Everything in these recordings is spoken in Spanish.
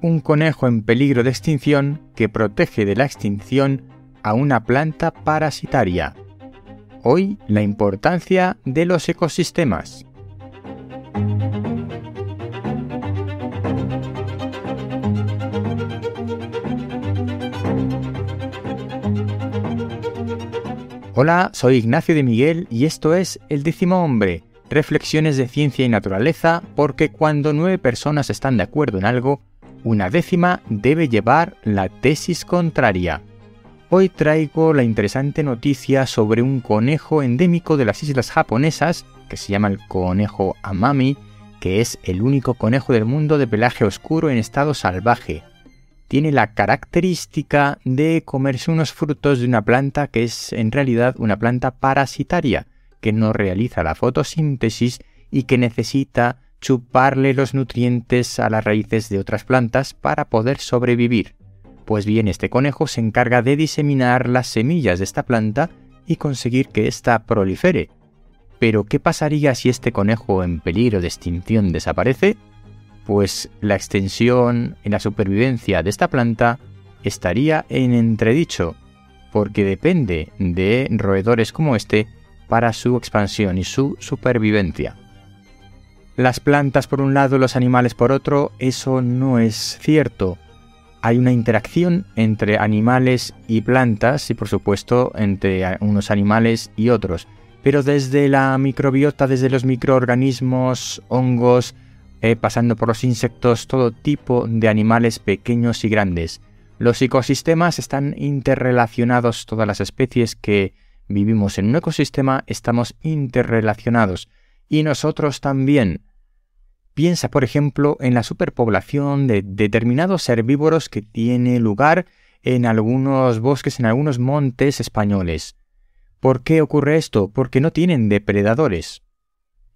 un conejo en peligro de extinción que protege de la extinción a una planta parasitaria. Hoy la importancia de los ecosistemas. Hola, soy Ignacio de Miguel y esto es El décimo hombre, reflexiones de ciencia y naturaleza, porque cuando nueve personas están de acuerdo en algo, una décima debe llevar la tesis contraria. Hoy traigo la interesante noticia sobre un conejo endémico de las islas japonesas, que se llama el conejo amami, que es el único conejo del mundo de pelaje oscuro en estado salvaje. Tiene la característica de comerse unos frutos de una planta que es en realidad una planta parasitaria, que no realiza la fotosíntesis y que necesita chuparle los nutrientes a las raíces de otras plantas para poder sobrevivir. Pues bien, este conejo se encarga de diseminar las semillas de esta planta y conseguir que ésta prolifere. Pero, ¿qué pasaría si este conejo en peligro de extinción desaparece? Pues la extensión en la supervivencia de esta planta estaría en entredicho, porque depende de roedores como este para su expansión y su supervivencia. Las plantas por un lado, los animales por otro, eso no es cierto. Hay una interacción entre animales y plantas y por supuesto entre unos animales y otros. Pero desde la microbiota, desde los microorganismos, hongos, eh, pasando por los insectos, todo tipo de animales pequeños y grandes. Los ecosistemas están interrelacionados, todas las especies que vivimos en un ecosistema estamos interrelacionados y nosotros también. Piensa, por ejemplo, en la superpoblación de determinados herbívoros que tiene lugar en algunos bosques, en algunos montes españoles. ¿Por qué ocurre esto? Porque no tienen depredadores.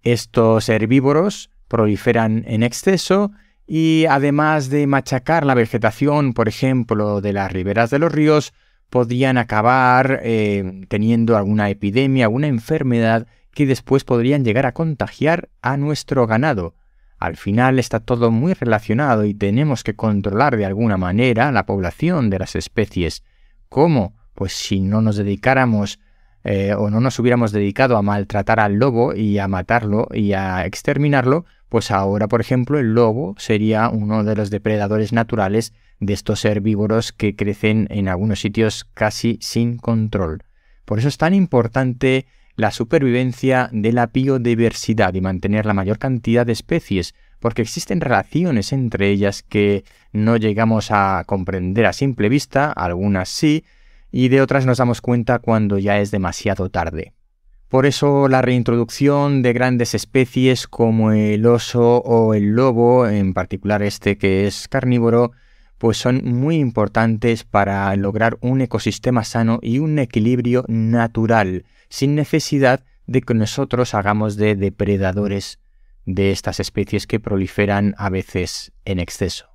Estos herbívoros proliferan en exceso y además de machacar la vegetación, por ejemplo, de las riberas de los ríos, podrían acabar eh, teniendo alguna epidemia, alguna enfermedad que después podrían llegar a contagiar a nuestro ganado. Al final está todo muy relacionado y tenemos que controlar de alguna manera la población de las especies. ¿Cómo? Pues si no nos dedicáramos eh, o no nos hubiéramos dedicado a maltratar al lobo y a matarlo y a exterminarlo, pues ahora, por ejemplo, el lobo sería uno de los depredadores naturales de estos herbívoros que crecen en algunos sitios casi sin control. Por eso es tan importante la supervivencia de la biodiversidad y mantener la mayor cantidad de especies, porque existen relaciones entre ellas que no llegamos a comprender a simple vista, algunas sí, y de otras nos damos cuenta cuando ya es demasiado tarde. Por eso la reintroducción de grandes especies como el oso o el lobo, en particular este que es carnívoro, pues son muy importantes para lograr un ecosistema sano y un equilibrio natural, sin necesidad de que nosotros hagamos de depredadores de estas especies que proliferan a veces en exceso.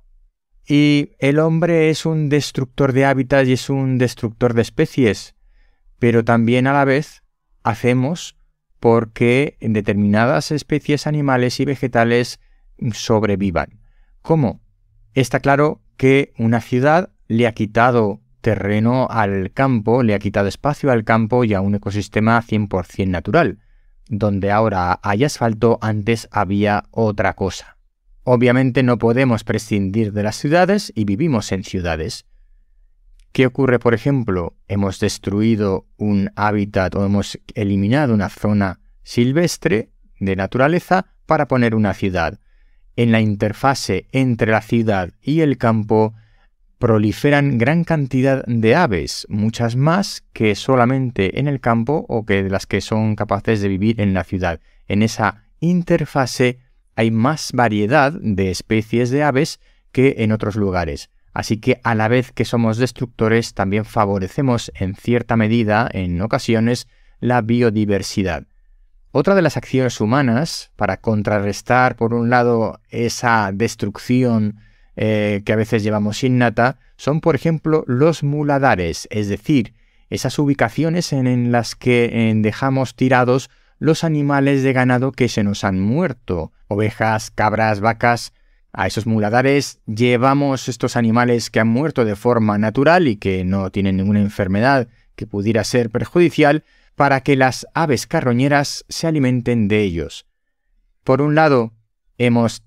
Y el hombre es un destructor de hábitats y es un destructor de especies, pero también a la vez hacemos porque determinadas especies animales y vegetales sobrevivan. ¿Cómo? Está claro que una ciudad le ha quitado terreno al campo, le ha quitado espacio al campo y a un ecosistema 100% natural. Donde ahora hay asfalto, antes había otra cosa. Obviamente no podemos prescindir de las ciudades y vivimos en ciudades. ¿Qué ocurre, por ejemplo? Hemos destruido un hábitat o hemos eliminado una zona silvestre de naturaleza para poner una ciudad en la interfase entre la ciudad y el campo proliferan gran cantidad de aves, muchas más que solamente en el campo o que las que son capaces de vivir en la ciudad. En esa interfase hay más variedad de especies de aves que en otros lugares. Así que a la vez que somos destructores, también favorecemos en cierta medida, en ocasiones, la biodiversidad. Otra de las acciones humanas para contrarrestar, por un lado, esa destrucción eh, que a veces llevamos innata, son, por ejemplo, los muladares, es decir, esas ubicaciones en, las que dejamos tirados los animales de ganado que se nos han muerto, ovejas, cabras, vacas, A esos muladares llevamos estos animales que han muerto de forma natural y que no tienen ninguna enfermedad que pudiera ser perjudicial para que las aves carroñeras se alimenten de ellos. Por un lado, hemos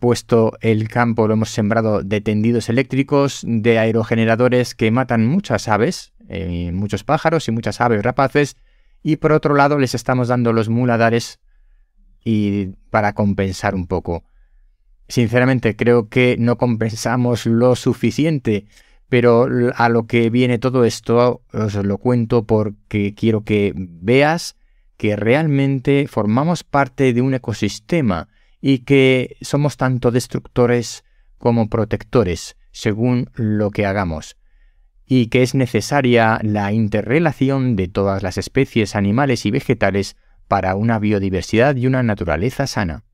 puesto el campo, lo hemos sembrado de tendidos eléctricos, de aerogeneradores que matan muchas aves, eh, muchos pájaros y muchas aves rapaces, y por otro lado les estamos dando los muladares y para compensar un poco. Sinceramente creo que no compensamos lo suficiente, pero a lo que viene todo esto os lo cuento porque quiero que veas que realmente formamos parte de un ecosistema y que somos tanto destructores como protectores según lo que hagamos, y que es necesaria la interrelación de todas las especies animales y vegetales para una biodiversidad y una naturaleza sana.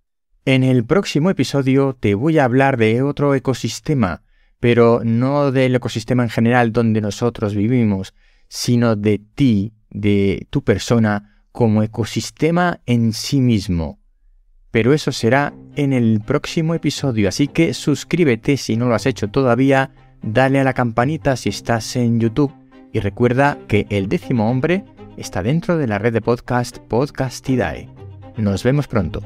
En el próximo episodio te voy a hablar de otro ecosistema, pero no del ecosistema en general donde nosotros vivimos, sino de ti, de tu persona, como ecosistema en sí mismo. Pero eso será en el próximo episodio, así que suscríbete si no lo has hecho todavía, dale a la campanita si estás en YouTube y recuerda que el décimo hombre está dentro de la red de podcast Podcastidae. Nos vemos pronto.